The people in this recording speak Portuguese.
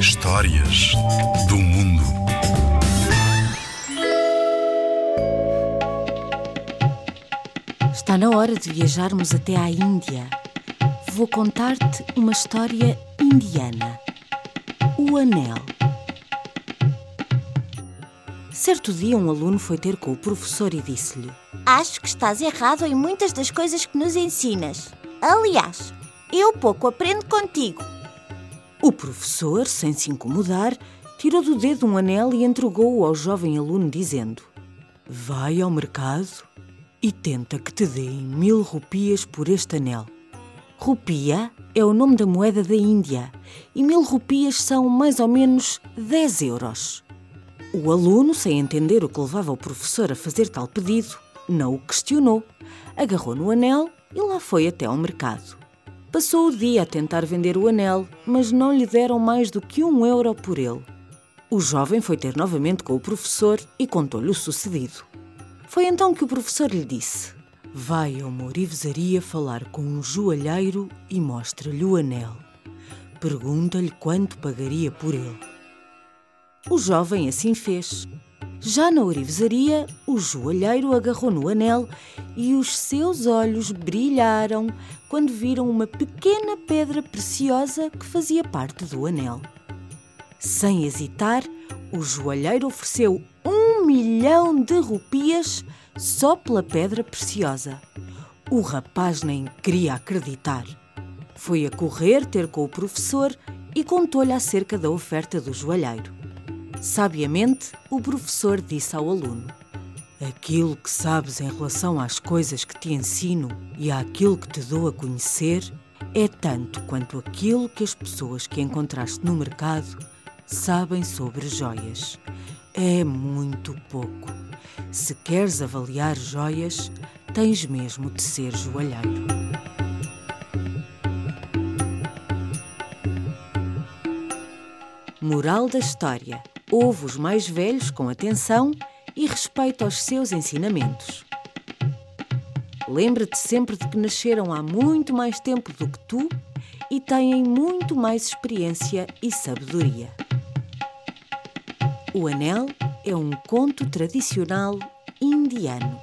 Histórias do mundo. Está na hora de viajarmos até à Índia. Vou contar-te uma história indiana. O Anel. Certo dia, um aluno foi ter com o professor e disse-lhe: Acho que estás errado em muitas das coisas que nos ensinas. Aliás, eu pouco aprendo contigo. O professor, sem se incomodar, tirou do dedo um anel e entregou-o ao jovem aluno, dizendo: Vai ao mercado e tenta que te deem mil rupias por este anel. Rupia é o nome da moeda da Índia e mil rupias são mais ou menos 10 euros. O aluno, sem entender o que levava o professor a fazer tal pedido, não o questionou, agarrou no anel e lá foi até ao mercado. Passou o dia a tentar vender o anel, mas não lhe deram mais do que um euro por ele. O jovem foi ter novamente com o professor e contou-lhe o sucedido. Foi então que o professor lhe disse: Vai a uma orivesaria falar com um joalheiro e mostra-lhe o anel. Pergunta-lhe quanto pagaria por ele. O jovem assim fez. Já na orivesaria, o joalheiro agarrou no anel e os seus olhos brilharam quando viram uma pequena pedra preciosa que fazia parte do anel. Sem hesitar, o joalheiro ofereceu um milhão de rupias só pela pedra preciosa. O rapaz nem queria acreditar. Foi a correr ter com o professor e contou-lhe acerca da oferta do joalheiro. Sabiamente, o professor disse ao aluno: Aquilo que sabes em relação às coisas que te ensino e àquilo que te dou a conhecer é tanto quanto aquilo que as pessoas que encontraste no mercado sabem sobre joias. É muito pouco. Se queres avaliar joias, tens mesmo de ser joalheiro. Moral da história: ouve os mais velhos com atenção e respeita os seus ensinamentos. Lembra-te sempre de que nasceram há muito mais tempo do que tu e têm muito mais experiência e sabedoria. O Anel é um conto tradicional indiano.